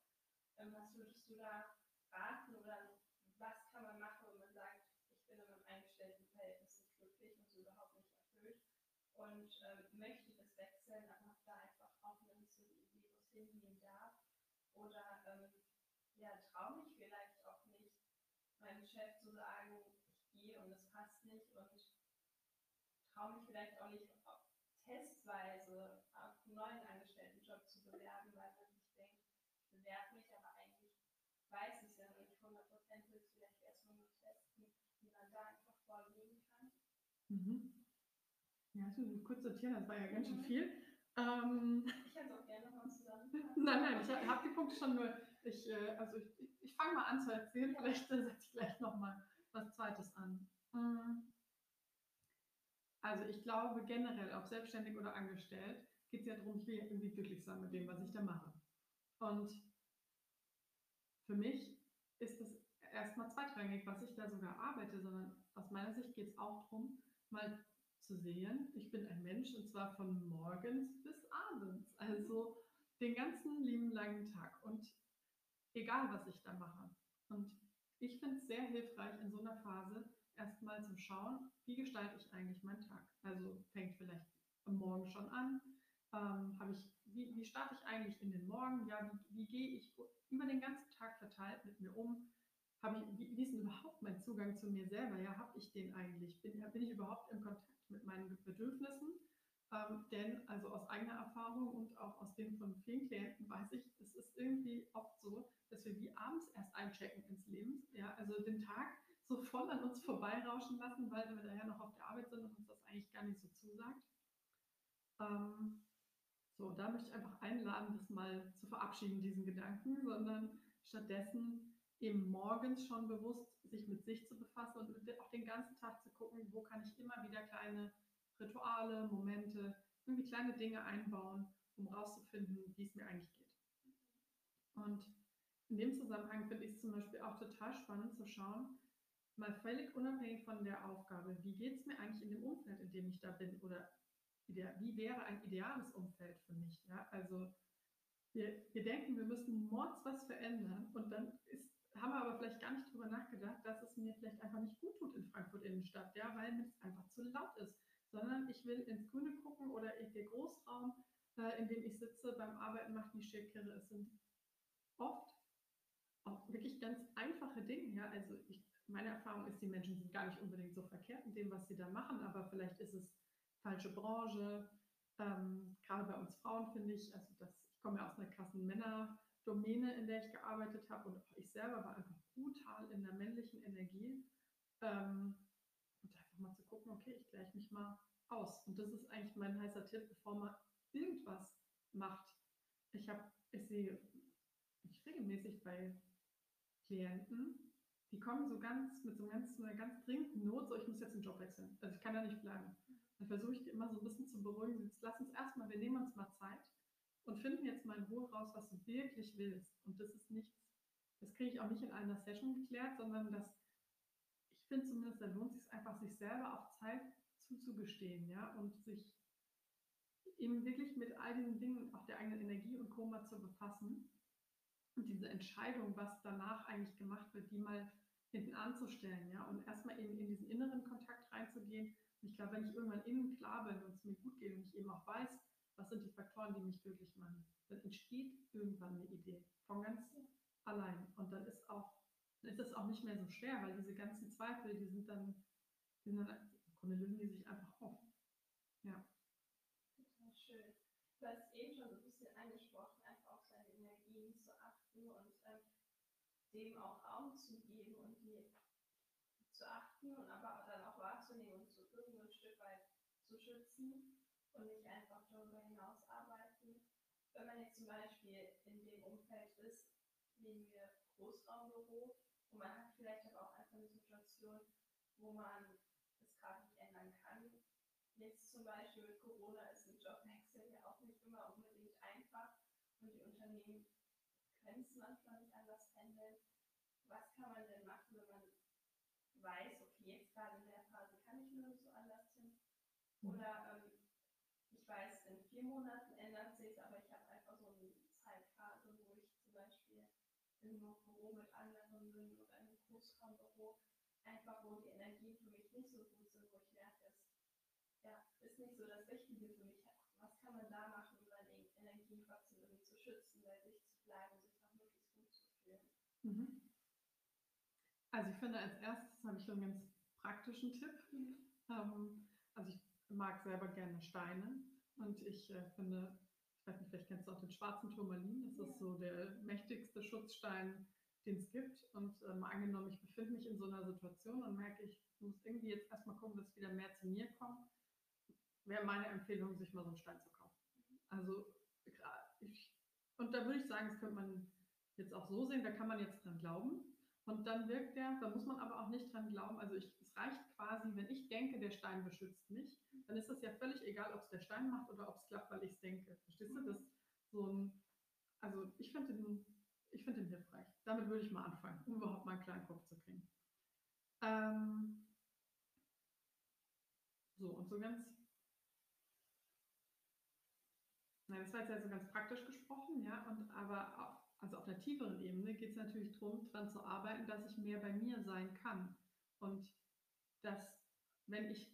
Ähm, was würdest du da raten oder was kann man machen, wenn man sagt, ich bin in einem Angestelltenverhältnis nicht glücklich und so überhaupt nicht erfüllt und ähm, möchte das wechseln, aber habe da einfach auch nicht so die Idee, wo es hingehen oder ähm, ja, traue mich vielleicht auch nicht, meinem Chef zu sagen, ich gehe und es passt nicht und traue mich vielleicht auch nicht testweise auf einen neuen Angestelltenjob zu bewerben, weil man sich denkt, ich bewerbe mich, aber eigentlich weiß ich es ja noch nicht 100 Prozent, will es vielleicht erstmal nur testen, wie man da einfach vorgehen kann. Mhm. Ja, also kurz sortieren, das war ja ganz schön mhm. viel. Ähm, ich hätte auch gerne noch zusammen. nein, nein, ich habe die Punkte schon nur. Ich, äh, also ich, ich fange mal an zu erzählen, vielleicht setze ich gleich nochmal was Zweites an. Ähm, also ich glaube generell, ob selbstständig oder angestellt, geht es ja darum, ich will irgendwie glücklich sein mit dem, was ich da mache. Und für mich ist es erstmal zweitrangig, was ich da sogar arbeite, sondern aus meiner Sicht geht es auch darum, mal zu sehen, ich bin ein Mensch und zwar von morgens bis abends, also den ganzen lieben langen Tag und egal was ich da mache. Und ich finde es sehr hilfreich in so einer Phase erstmal zu schauen, wie gestalte ich eigentlich meinen Tag. Also fängt vielleicht am Morgen schon an, ähm, ich, wie, wie starte ich eigentlich in den Morgen, ja, wie, wie gehe ich über den ganzen Tag verteilt mit mir um, ich, wie, wie ist denn überhaupt mein Zugang zu mir selber? Ja, habe ich den eigentlich? Bin, bin ich überhaupt im Kontakt mit meinen Bedürfnissen. Ähm, denn also aus eigener Erfahrung und auch aus dem von vielen Klienten weiß ich, es ist irgendwie oft so, dass wir wie abends erst einchecken ins Leben. Ja, also den Tag so voll an uns vorbeirauschen lassen, weil wir daher noch auf der Arbeit sind und uns das eigentlich gar nicht so zusagt. Ähm, so, da möchte ich einfach einladen, das mal zu verabschieden, diesen Gedanken, sondern stattdessen eben morgens schon bewusst sich mit sich zu befassen und auch den ganzen Tag zu gucken, wo kann ich immer wieder kleine Rituale, Momente, irgendwie kleine Dinge einbauen, um rauszufinden, wie es mir eigentlich geht. Und in dem Zusammenhang finde ich es zum Beispiel auch total spannend zu schauen, mal völlig unabhängig von der Aufgabe, wie geht es mir eigentlich in dem Umfeld, in dem ich da bin oder wie wäre ein ideales Umfeld für mich. Ja? Also wir, wir denken, wir müssen mords was verändern und dann ist haben wir aber vielleicht gar nicht darüber nachgedacht, dass es mir vielleicht einfach nicht gut tut in Frankfurt Innenstadt, ja, weil es einfach zu laut ist. Sondern ich will ins Grüne gucken oder der Großraum, äh, in dem ich sitze beim Arbeiten, macht die Schildkirre. Es sind oft auch wirklich ganz einfache Dinge. Ja, also ich, meine Erfahrung ist, die Menschen sind gar nicht unbedingt so verkehrt in dem, was sie da machen, aber vielleicht ist es falsche Branche. Ähm, gerade bei uns Frauen finde ich, also das, ich komme ja aus einer krassen Männer- Domäne, in der ich gearbeitet habe und auch ich selber war einfach brutal in der männlichen Energie. Ähm, mal zu gucken, okay, ich gleiche mich mal aus. Und das ist eigentlich mein heißer Tipp, bevor man irgendwas macht. Ich habe, ich sehe ich regelmäßig bei Klienten, die kommen so ganz mit so, ganz, so einer ganz dringenden Not, so ich muss jetzt einen Job wechseln. Also ich kann da nicht bleiben. Dann versuche ich die immer so ein bisschen zu beruhigen. Lass uns erstmal, wir nehmen uns mal Zeit und finden jetzt mal in Ruhe raus, was du wirklich willst. Und das ist nichts, das kriege ich auch nicht in einer Session geklärt, sondern das, finde zumindest, da lohnt es sich einfach, sich selber auch Zeit zuzugestehen, ja, und sich eben wirklich mit all diesen Dingen, auch der eigenen Energie und Koma zu befassen und diese Entscheidung, was danach eigentlich gemacht wird, die mal hinten anzustellen, ja, und erstmal eben in diesen inneren Kontakt reinzugehen. Und ich glaube, wenn ich irgendwann innen klar bin und es mir gut geht und ich eben auch weiß, was sind die Faktoren, die mich glücklich machen, dann entsteht irgendwann eine Idee von ganz allein. Und dann ist auch, dann ist es auch nicht mehr so schwer, weil diese ganzen Zweifel, die sind dann, die sind dann Grunde lösen die sich einfach auf. Ja. Total schön. Du hast eben schon so ein bisschen angesprochen, einfach auf seine Energien zu achten und ähm, dem auch Raum zu geben und die zu achten und aber dann auch wahrzunehmen und zu irgendwo ein Stück weit zu schützen und nicht einfach darüber hinaus arbeiten. Wenn man jetzt zum Beispiel in dem Umfeld ist, nehmen wir Großraumbüro und man hat vielleicht aber auch einfach eine Situation, wo man es gerade nicht ändern kann. Jetzt zum Beispiel mit Corona ist ein Jobwechsel ja auch nicht immer unbedingt einfach und die Unternehmen können es manchmal nicht anders handeln. Was kann man denn machen, wenn man weiß, okay, jetzt gerade in der Phase kann ich nur so anders hin? Oder ähm, ich weiß, in vier Monaten ändert sich aber ich habe einfach so eine Zeitphase, wo ich zum Beispiel in einem Büro mit anderen bin oder in einem Großraumbüro, einfach wo die Energien für mich nicht so gut sind, wo ich merke, es ja, ist nicht so das Richtige für mich. Was kann man da machen, um seine Energien trotzdem irgendwie zu schützen, bei sich zu bleiben, sich noch möglichst gut zu fühlen? Mhm. Also ich finde, als erstes habe ich so einen ganz praktischen Tipp. Mhm. Ähm, also ich mag selber gerne Steine und ich äh, finde, ich weiß nicht, vielleicht kennst du auch den schwarzen Turmalin, das ist so der mächtigste Schutzstein, den es gibt. Und ähm, angenommen, ich befinde mich in so einer Situation und merke, ich muss irgendwie jetzt erstmal gucken, dass wieder mehr zu mir komme, wäre meine Empfehlung, sich mal so einen Stein zu kaufen. Also ich, und da würde ich sagen, das könnte man jetzt auch so sehen, da kann man jetzt dran glauben. Und dann wirkt der, da muss man aber auch nicht dran glauben. Also ich, es reicht quasi, wenn ich denke, der Stein beschützt mich, dann ist das ja völlig egal, ob es der Stein macht oder ob es klappt, weil ich es denke. Verstehst du? Das so ein, also ich finde den, ich finde den hilfreich. Damit würde ich mal anfangen, um überhaupt mal einen kleinen Kopf zu kriegen. Ähm, so, und so ganz, nein, das war jetzt ja so ganz praktisch gesprochen, ja, und aber auch also auf einer tieferen Ebene geht es natürlich darum, daran zu arbeiten, dass ich mehr bei mir sein kann. Und dass, wenn ich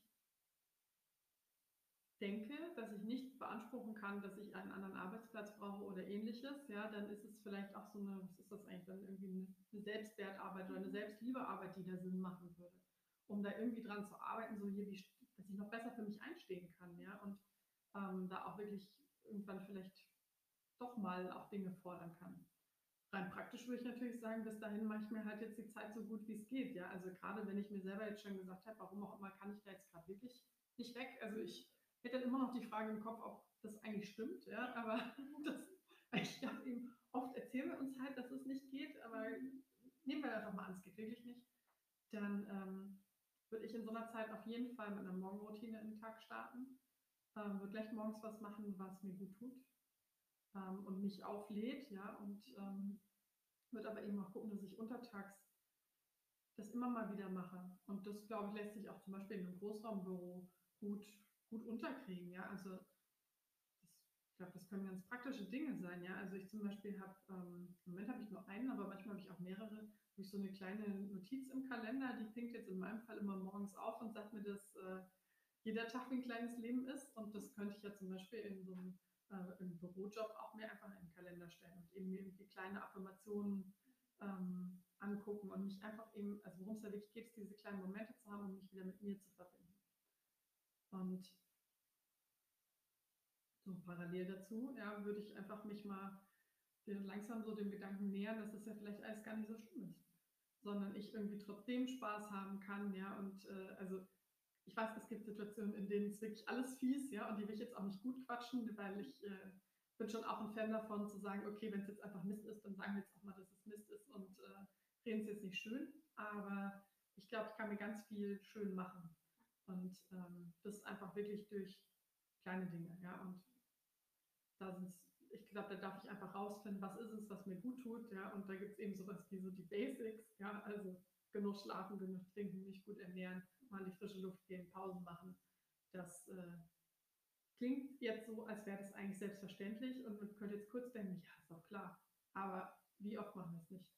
denke, dass ich nicht beanspruchen kann, dass ich einen anderen Arbeitsplatz brauche oder ähnliches, ja, dann ist es vielleicht auch so eine, was ist das eigentlich, dann irgendwie eine, eine Selbstwertarbeit oder eine Selbstliebearbeit, die da Sinn machen würde. Um da irgendwie dran zu arbeiten, so hier, wie, dass ich noch besser für mich einstehen kann, ja, und ähm, da auch wirklich irgendwann vielleicht doch mal auch Dinge fordern kann rein praktisch würde ich natürlich sagen, bis dahin mache ich mir halt jetzt die Zeit so gut wie es geht. Ja, also gerade wenn ich mir selber jetzt schon gesagt habe, warum auch immer kann ich da jetzt gerade wirklich nicht weg. Also ich hätte dann immer noch die Frage im Kopf, ob das eigentlich stimmt. Ja, aber das, ich glaube eben, oft erzählen wir uns halt, dass es nicht geht, aber nehmen wir einfach mal an, es geht wirklich nicht. Dann ähm, würde ich in so einer Zeit auf jeden Fall mit einer Morgenroutine in den Tag starten. Ähm, würde gleich morgens was machen, was mir gut tut ähm, und mich auflädt, ja, und ähm, wird aber eben auch gucken, dass ich untertags das immer mal wieder mache. Und das, glaube ich, lässt sich auch zum Beispiel in einem Großraumbüro gut, gut unterkriegen, ja, also das, ich glaube, das können ganz praktische Dinge sein, ja, also ich zum Beispiel habe, ähm, im Moment habe ich nur einen, aber manchmal habe ich auch mehrere, habe ich so eine kleine Notiz im Kalender, die pinkt jetzt in meinem Fall immer morgens auf und sagt mir, dass äh, jeder Tag wie ein kleines Leben ist. Und das könnte ich ja zum Beispiel in so einem äh, im Bürojob auch mir einfach in den Kalender stellen und eben irgendwie kleine Affirmationen ähm, angucken und mich einfach eben, also worum es da wirklich geht, diese kleinen Momente zu haben, um mich wieder mit mir zu verbinden. Und so parallel dazu, ja, würde ich einfach mich mal langsam so dem Gedanken nähern, dass das ja vielleicht alles gar nicht so schlimm ist, sondern ich irgendwie trotzdem Spaß haben kann, ja, und äh, also ich weiß, es gibt Situationen, in denen es wirklich alles fies, ja, und die will ich jetzt auch nicht gut quatschen, weil ich äh, bin schon auch ein Fan davon zu sagen, okay, wenn es jetzt einfach Mist ist, dann sagen wir jetzt auch mal, dass es Mist ist und äh, reden es jetzt nicht schön. Aber ich glaube, ich kann mir ganz viel schön machen. Und ähm, das einfach wirklich durch kleine Dinge, ja. Und da sind ich glaube, da darf ich einfach rausfinden, was ist es, was mir gut tut, ja. Und da gibt es eben sowas wie so die Basics, ja, also genug schlafen, genug trinken, mich gut ernähren, mal in die frische Luft gehen, Pausen machen. Das äh, klingt jetzt so, als wäre das eigentlich selbstverständlich und man könnte jetzt kurz denken, ja, ist doch klar. Aber wie oft machen wir es nicht?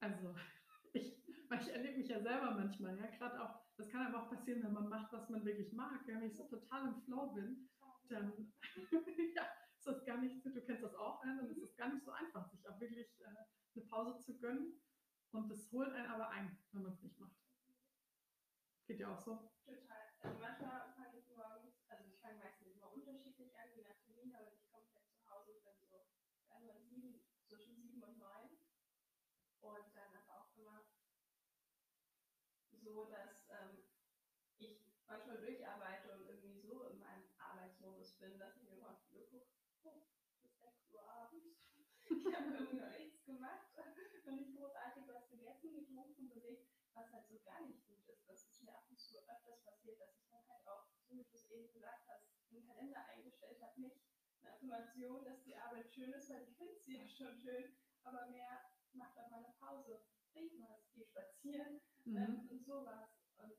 Also, ich, ich erlebe mich ja selber manchmal, ja, gerade auch, das kann aber auch passieren, wenn man macht, was man wirklich mag. Wenn ich so total im Flow bin, dann ja, ist das gar nicht, du kennst das auch, ja, dann ist es gar nicht so einfach, sich auch wirklich äh, eine Pause zu gönnen. Und das holt einen aber ein, wenn man es nicht macht. Geht ja auch so. Total. Also manchmal fange ich morgens, also ich fange meistens immer unterschiedlich an, je nach Termin, aber ich komme vielleicht zu Hause bin so also sieben, zwischen sieben und neun. Und dann ist auch immer so, dass ich manchmal durcharbeite und irgendwie so in meinem Arbeitsmodus bin, dass ich mir mal gucke, oh, es ist 6 Uhr abends. Ich habe irgendwie noch nichts gemacht und nicht großartig was gegessen, getrunken, bewegt, was halt so gar nicht gut ist. Das ist mir ab und zu öfters passiert, dass ich dann halt auch, so wie du es eben gesagt hast, einen Kalender eingestellt habe, nicht eine Affirmation, dass die Arbeit schön ist, weil ich finde sie ja schon schön, aber mehr macht auch mal eine Pause, trink was, geh spazieren Mhm. ähm, und sowas. Und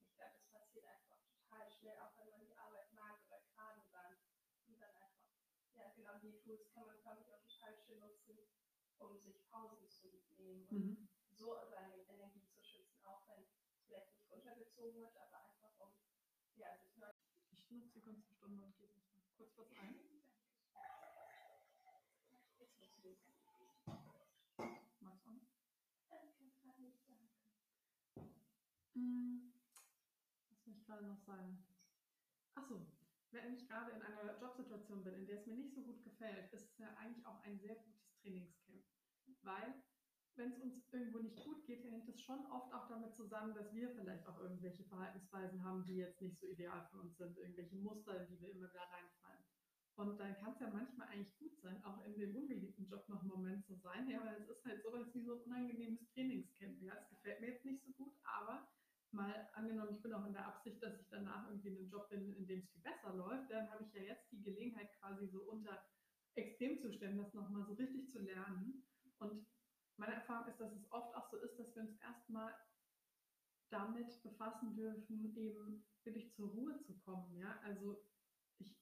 ich glaube, das passiert einfach total schnell, auch wenn man die Arbeit mag oder gerade dann. Und dann einfach, ja genau, die Tools kann man, glaube ich, auch total schön nutzen, um sich Pausen zu nehmen und Mhm. so seine Energie zu schützen, auch wenn es vielleicht nicht runtergezogen wird, aber einfach um ja, sich neu Ich nutze die ganze Stunde und gebe jetzt mal kurz was ein. Magst du auch noch? Ich kann gerade nicht sagen. Mm, Was will ich gerade noch sagen? Achso, wenn ich gerade in einer Jobsituation bin, in der es mir nicht so gut gefällt, ist es ja eigentlich auch ein sehr gutes Trainingscamp. Weil, wenn es uns irgendwo nicht gut geht, hängt es schon oft auch damit zusammen, dass wir vielleicht auch irgendwelche Verhaltensweisen haben, die jetzt nicht so ideal für uns sind, irgendwelche Muster, in die wir immer wieder reinfallen. Und dann kann es ja manchmal eigentlich gut sein, auch in dem ungeliebten Job noch einen Moment zu sein. Ja, weil es ist halt sowas wie so ein unangenehmes Trainingscamp. Ja, es gefällt mir jetzt nicht so gut, aber mal angenommen, ich bin auch in der Absicht, dass ich danach irgendwie in einem Job bin, in dem es viel besser läuft, dann habe ich ja jetzt die Gelegenheit, quasi so unter Extremzuständen das nochmal so richtig zu lernen. Und meine Erfahrung ist, dass es oft auch so ist, dass wir uns erstmal damit befassen dürfen, eben wirklich zur Ruhe zu kommen. Ja, also ich,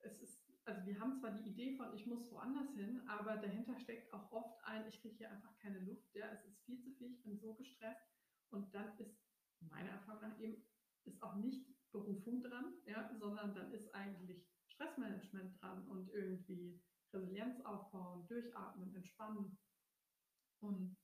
es ist, also wir haben zwar die Idee von, ich muss woanders hin, aber dahinter steckt auch oft ein, ich kriege hier einfach keine Luft. Ja, es ist viel zu viel, ich bin so gestresst. Und dann ist meiner Erfahrung nach eben ist auch nicht Berufung dran, ja, sondern dann ist eigentlich Stressmanagement dran und irgendwie Resilienz aufbauen, durchatmen, entspannen. Und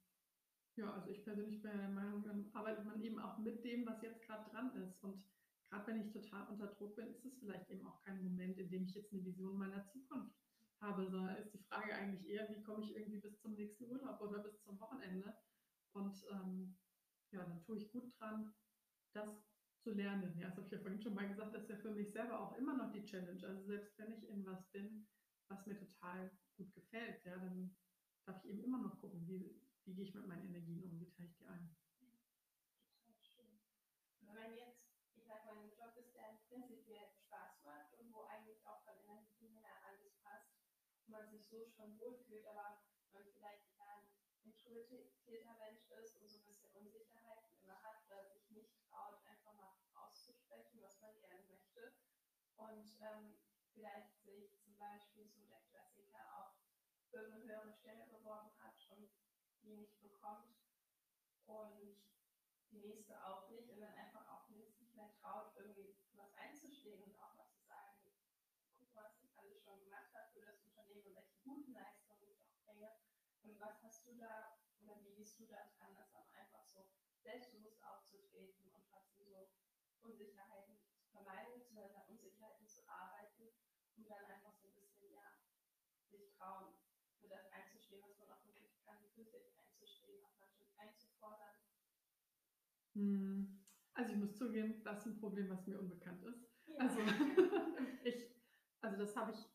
ja, also ich persönlich bin der Meinung, dann arbeitet man eben auch mit dem, was jetzt gerade dran ist. Und gerade wenn ich total unter Druck bin, ist es vielleicht eben auch kein Moment, in dem ich jetzt eine Vision meiner Zukunft habe, sondern ist die Frage eigentlich eher, wie komme ich irgendwie bis zum nächsten Urlaub oder bis zum Wochenende. Und ähm, ja, dann tue ich gut dran, das zu lernen. Ja, das habe ich ja vorhin schon mal gesagt, das ist ja für mich selber auch immer noch die Challenge. Also selbst wenn ich in was bin, was mir total gut gefällt, ja, dann darf ich eben immer noch gucken, wie, wie gehe ich mit meinen Energien um, wie teile ich die ein. Wenn man jetzt, ich sag mal, ein Job ist, der prinzipiell Spaß macht und wo eigentlich auch von Energie her alles passt und man sich so schon wohlfühlt, aber man vielleicht eher ein introvertierter Mensch ist und so ein bisschen Unsicherheiten immer hat oder sich nicht traut, einfach mal auszusprechen, was man gerne möchte. Und ähm, vielleicht sich zum Beispiel so der Klassiker auch für eine höhere Stelle beworben hat und die nicht bekommt und die nächste auch nicht und dann einfach auch nicht mehr traut, irgendwie was einzustehen und auch mal zu sagen, guck mal, was ich alles schon gemacht habe für das Unternehmen und welche guten Leistungen ich auch bringe. Und was hast du da oder wie gehst du da dran, das dann einfach so selbstbewusst aufzutreten und trotzdem so Unsicherheiten zu vermeiden, an Unsicherheiten zu arbeiten, um dann einfach so ein bisschen, ja, sich trauen, für das einzustehen, was man auch wirklich kann, für sich einzustehen, auch natürlich einzufordern. Hm, Also ich muss zugeben, das ist ein Problem, was mir unbekannt ist. Ja. Also ich, also das habe ich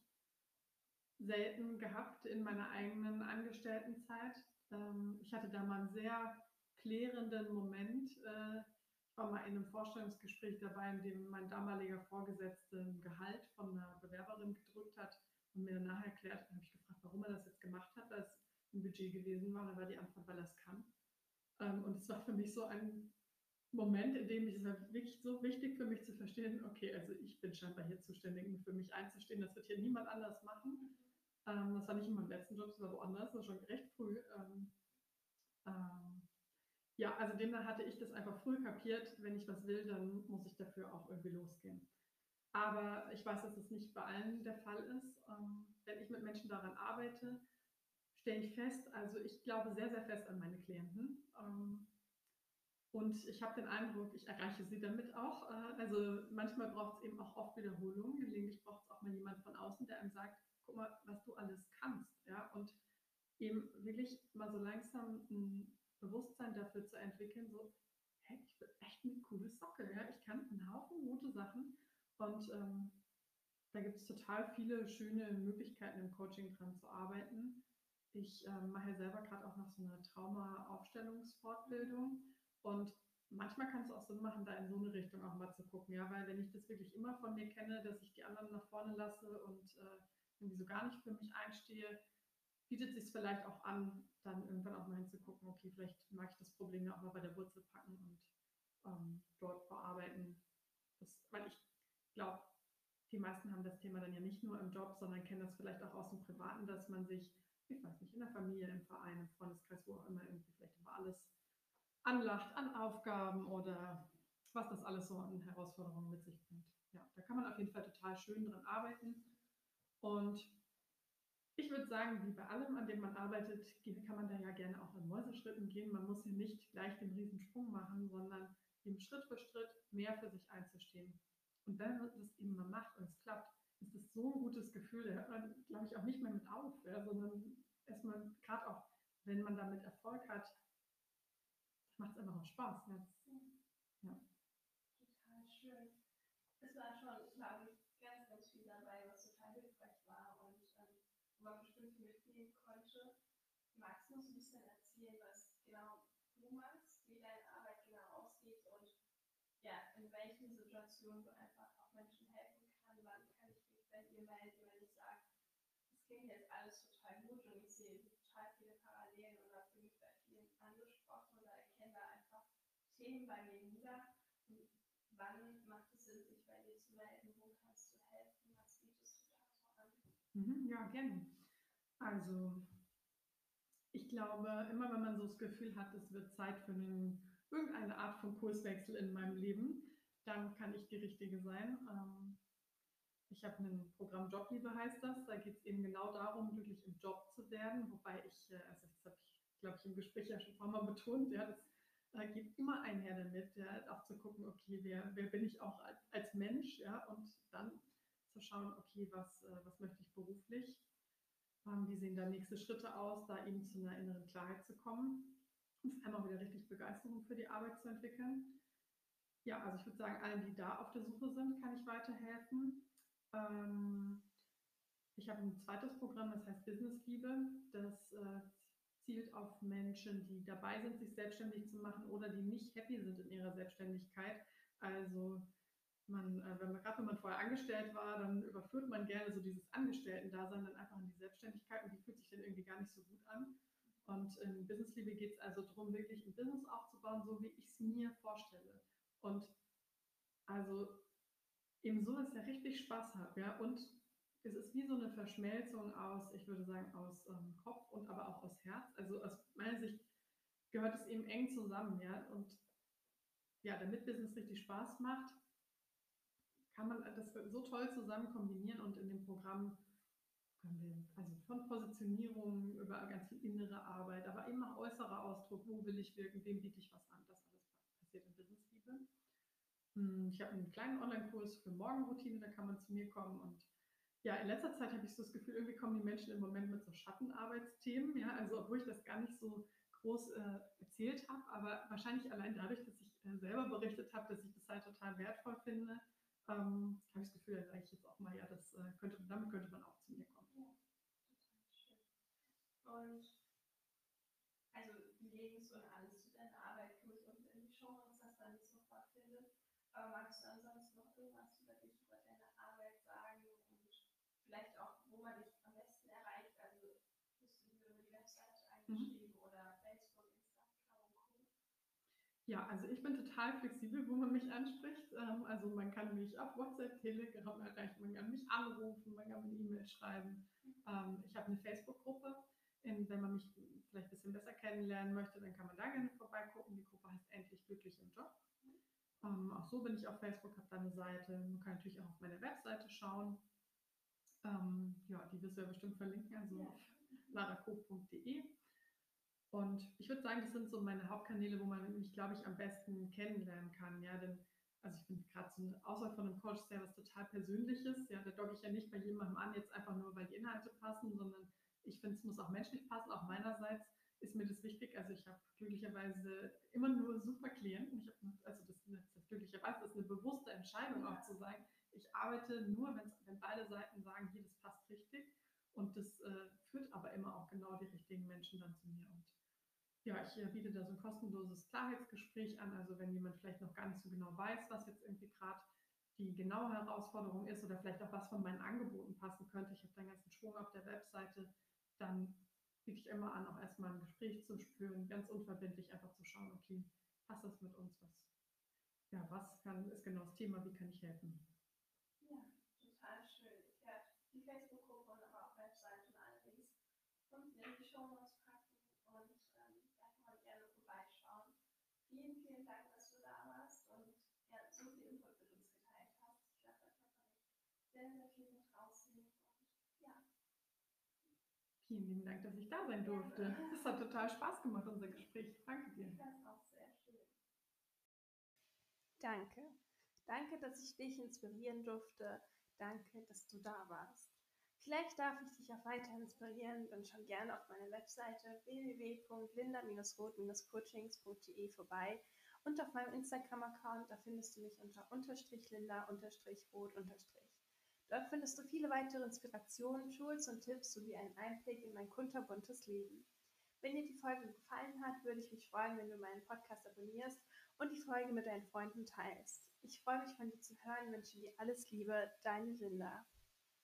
selten gehabt in meiner eigenen Angestelltenzeit. Ähm, Ich hatte da mal einen sehr klärenden Moment. Äh, Ich war mal in einem Vorstellungsgespräch dabei, in dem mein damaliger Vorgesetzter ein Gehalt von einer Bewerberin gedrückt hat und mir danach erklärt, dann habe ich gefragt, warum er das jetzt gemacht hat, weil es ein Budget gewesen war. Da war die Antwort, weil er es kann. Ähm, Und es war für mich so ein Moment, in dem ich, es wirklich so wichtig für mich zu verstehen, okay, also ich bin scheinbar hier zuständig, um für mich einzustehen, das wird hier niemand anders machen. Ähm, das war nicht in meinem letzten Job, das war woanders, das war schon recht früh. Ähm, ähm, ja, also demnach hatte ich das einfach früh kapiert, wenn ich was will, dann muss ich dafür auch irgendwie losgehen. Aber ich weiß, dass es nicht bei allen der Fall ist. Ähm, wenn ich mit Menschen daran arbeite, stelle ich fest, also ich glaube sehr, sehr fest an meine Klienten. Und ich habe den Eindruck, ich erreiche sie damit auch. Äh, also manchmal braucht es eben auch oft Wiederholung. Gelegentlich braucht es auch mal jemand von außen, der einem sagt, guck mal, was du alles kannst. Ja? Und eben wirklich mal so langsam ein Bewusstsein dafür zu entwickeln, so, hey, ich bin echt eine coole Socke. Ja? Ich kann einen Haufen gute Sachen. Und ähm, da gibt es total viele schöne Möglichkeiten im Coaching dran zu arbeiten. Ich ähm, mache ja selber gerade auch noch so eine Trauma-Aufstellungsfortbildung und manchmal kann es auch Sinn machen, da in so eine Richtung auch mal zu gucken, ja, weil wenn ich das wirklich immer von mir kenne, dass ich die anderen nach vorne lasse und äh, irgendwie so gar nicht für mich einstehe, bietet sich vielleicht auch an, dann irgendwann auch mal hinzugucken, okay, vielleicht mag ich das Problem ja auch mal bei der Wurzel packen und ähm, dort bearbeiten. Das, weil ich glaube, die meisten haben das Thema dann ja nicht nur im Job, sondern kennen das vielleicht auch aus dem Privaten, dass man sich, ich weiß nicht, in der Familie, im Verein, im Freundeskreis, wo auch immer irgendwie vielleicht über alles anlacht an Aufgaben oder was das alles so an Herausforderungen mit sich bringt. Ja, da kann man auf jeden Fall total schön dran arbeiten. Und ich würde sagen, wie bei allem, an dem man arbeitet, kann man da ja gerne auch in Mäuseschritten gehen. Man muss ja nicht gleich den Riesensprung machen, sondern eben Schritt für Schritt mehr für sich einzustehen. Und wenn man das eben mal macht und es klappt, ist das so ein gutes Gefühl, da hört man, glaube ich, auch nicht mehr mit auf, ja, sondern erstmal, gerade auch, wenn man damit Erfolg hat, macht es einfach auch Spaß. Ja. ja. Total schön. Es war schon, glaube ich, ganz, ganz viel dabei, was total hilfreich war und ähm, wo man bestimmt mitnehmen konnte. Magst du uns ein bisschen erzählen, was genau du machst, wie deine Arbeit genau aussieht und ja, in welchen Situationen du einfach auch Menschen helfen kann, wann kann ich mich bei dir melden, wenn ich sage, das klingt jetzt alles total gut und ich sehe total viele Parallelen oder fühle mich bei vielen angesprochen oder erkenne da einfach Themen bei mir nieder. Wann macht es Sinn, sich bei dir zu melden? Wo kannst du helfen? Was bietest du da so an? Mhm, ja, gerne. Also, ich glaube, immer wenn man so das Gefühl hat, es wird Zeit für einen irgendeine Art von Kurswechsel in meinem Leben, dann kann ich die richtige sein. Ähm, ich habe ein Programm Jobliebe heißt das. Da geht es eben genau darum, glücklich im Job zu werden. Wobei ich, äh, also das habe ich, glaube ich, im Gespräch ja schon ein paar Mal betont, ja, das äh, geht immer einher damit, ja, auch zu gucken, okay, wer, wer bin ich auch als, als Mensch, ja, und dann zu schauen, okay, was, äh, was möchte ich beruflich, ähm, wie sehen da nächste Schritte aus, da eben zu einer inneren Klarheit zu kommen und vor wieder richtig Begeisterung für die Arbeit zu entwickeln. Ja, also ich würde sagen, allen, die da auf der Suche sind, kann ich weiterhelfen. Ähm, ich habe ein zweites Programm, das heißt Business Liebe. Das äh, zielt auf Menschen, die dabei sind, sich selbstständig zu machen oder die nicht happy sind in ihrer Selbstständigkeit. Also man, äh, wenn man gerade wenn man vorher angestellt war, dann überführt man gerne so dieses Angestellten-Dasein dann einfach in die Selbstständigkeit und die fühlt sich dann irgendwie gar nicht so gut an. Und in Business Liebe geht es also darum, wirklich ein Business aufzubauen, so wie ich es mir vorstelle. Und also eben so, dass er richtig Spaß hat. Ja? Und es ist wie so eine Verschmelzung aus, ich würde sagen, aus ähm, Kopf und aber auch aus Herz. Also aus meiner Sicht gehört es eben eng zusammen. Ja? Und ja, damit Business richtig Spaß macht, kann man das so toll zusammen kombinieren und in dem Programm können wir also von Positionierung über ganz viel innere Arbeit, aber eben auch äußerer Ausdruck, wo will ich wirken, wem biete ich was an, das alles passiert in Business Liebe. Hm, ich habe einen kleinen Online-Kurs für Morgenroutine, da kann man zu mir kommen und ja, in letzter Zeit habe ich so das Gefühl, irgendwie kommen die Menschen im Moment mit so Schattenarbeitsthemen, ja, also obwohl ich das gar nicht so groß äh, erzählt habe, aber wahrscheinlich allein dadurch, dass ich äh, selber berichtet habe, dass ich das halt total wertvoll finde, ähm, habe ich das Gefühl, da sage ich jetzt auch mal, ja, das äh, könnte, damit könnte man auch zu mir kommen. Und also Links und alles zu deiner Arbeit ich unten in die Show dass das nochmal findet. Aber magst du ansonsten noch irgendwas über dich, über deine Arbeit sagen und vielleicht auch, wo man dich am besten erreicht? Also bist du über die Webseite eingeschrieben mhm. oder Facebook, Instagram und Co. Ja, also ich bin total flexibel, wo man mich anspricht. Ähm, also man kann mich auf WhatsApp, Telegram erreichen, man kann mich anrufen, man kann mir eine E-Mail schreiben. Mhm. Ähm, ich habe eine Facebook-Gruppe in, wenn man mich vielleicht ein bisschen besser kennenlernen möchte, dann kann man da gerne vorbeigucken. Die Gruppe heißt Endlich glücklich im Job. Ähm, auch so bin ich auf Facebook, habe da eine Seite. Man kann natürlich auch auf meine Webseite schauen. Ähm, ja, die wirst du ja bestimmt verlinken, also ja. larakof.de. Und ich würde sagen, das sind so meine Hauptkanäle, wo man mich, glaube ich, am besten kennenlernen kann. Ja, denn also ich bin gerade so Auswahl von einem Coach sehr was total Persönliches. Ja, da docke ich ja nicht bei jemandem an, jetzt einfach nur, weil die Inhalte passen, sondern ich finde, es muss auch menschlich passen. Auch meinerseits ist mir das wichtig. Also ich habe glücklicherweise immer nur super Klienten. Ich habe, also das, das glücklicherweise ist eine bewusste Entscheidung auch zu sagen, ich arbeite nur, wenn beide Seiten sagen, hier, das passt richtig. Und das äh, führt aber immer auch genau die richtigen Menschen dann zu mir. Und ja, ich äh, biete da so ein kostenloses Klarheitsgespräch an. Also wenn jemand vielleicht noch gar nicht so genau weiß, was jetzt irgendwie gerade die genaue Herausforderung ist oder vielleicht auch was von meinen Angeboten passen könnte. Ich habe da einen ganzen Schwung auf der Webseite. Dann biete ich immer an, auch erstmal ein Gespräch zu spüren, ganz unverbindlich einfach zu schauen, okay, passt das mit uns? Was, ja, was kann, ist genau das Thema, wie kann ich helfen? Ja, total schön. Ich werde die Facebook-Gruppe und aber auch Webseite und alle Links unten in die Show Notes packen und ähm, da kann man gerne vorbeischauen. Vielen, vielen Dank, dass du da warst und ja, so viel Input mit uns geteilt hast. Ich glaube, da kann man sehr, sehr viel mit rausnehmen und ja. Vielen lieben Dank, dass ich da sein durfte. Es hat total Spaß gemacht, unser Gespräch. Danke dir. Fand es auch sehr schön. Danke. Danke, dass ich dich inspirieren durfte. Danke, dass du da warst. Vielleicht darf ich dich auch weiter inspirieren, dann schau gerne auf meine Webseite www.linda-rot-coachings.de vorbei und auf meinem Instagram-Account, da findest du mich unter unterstrich linda unterstrich rot unterstrich. Dort findest du viele weitere Inspirationen, Tools und Tipps sowie einen Einblick in mein kunterbuntes Leben. Wenn dir die Folge gefallen hat, würde ich mich freuen, wenn du meinen Podcast abonnierst und die Folge mit deinen Freunden teilst. Ich freue mich von dir zu hören, wünsche dir alles Liebe, deine Linda.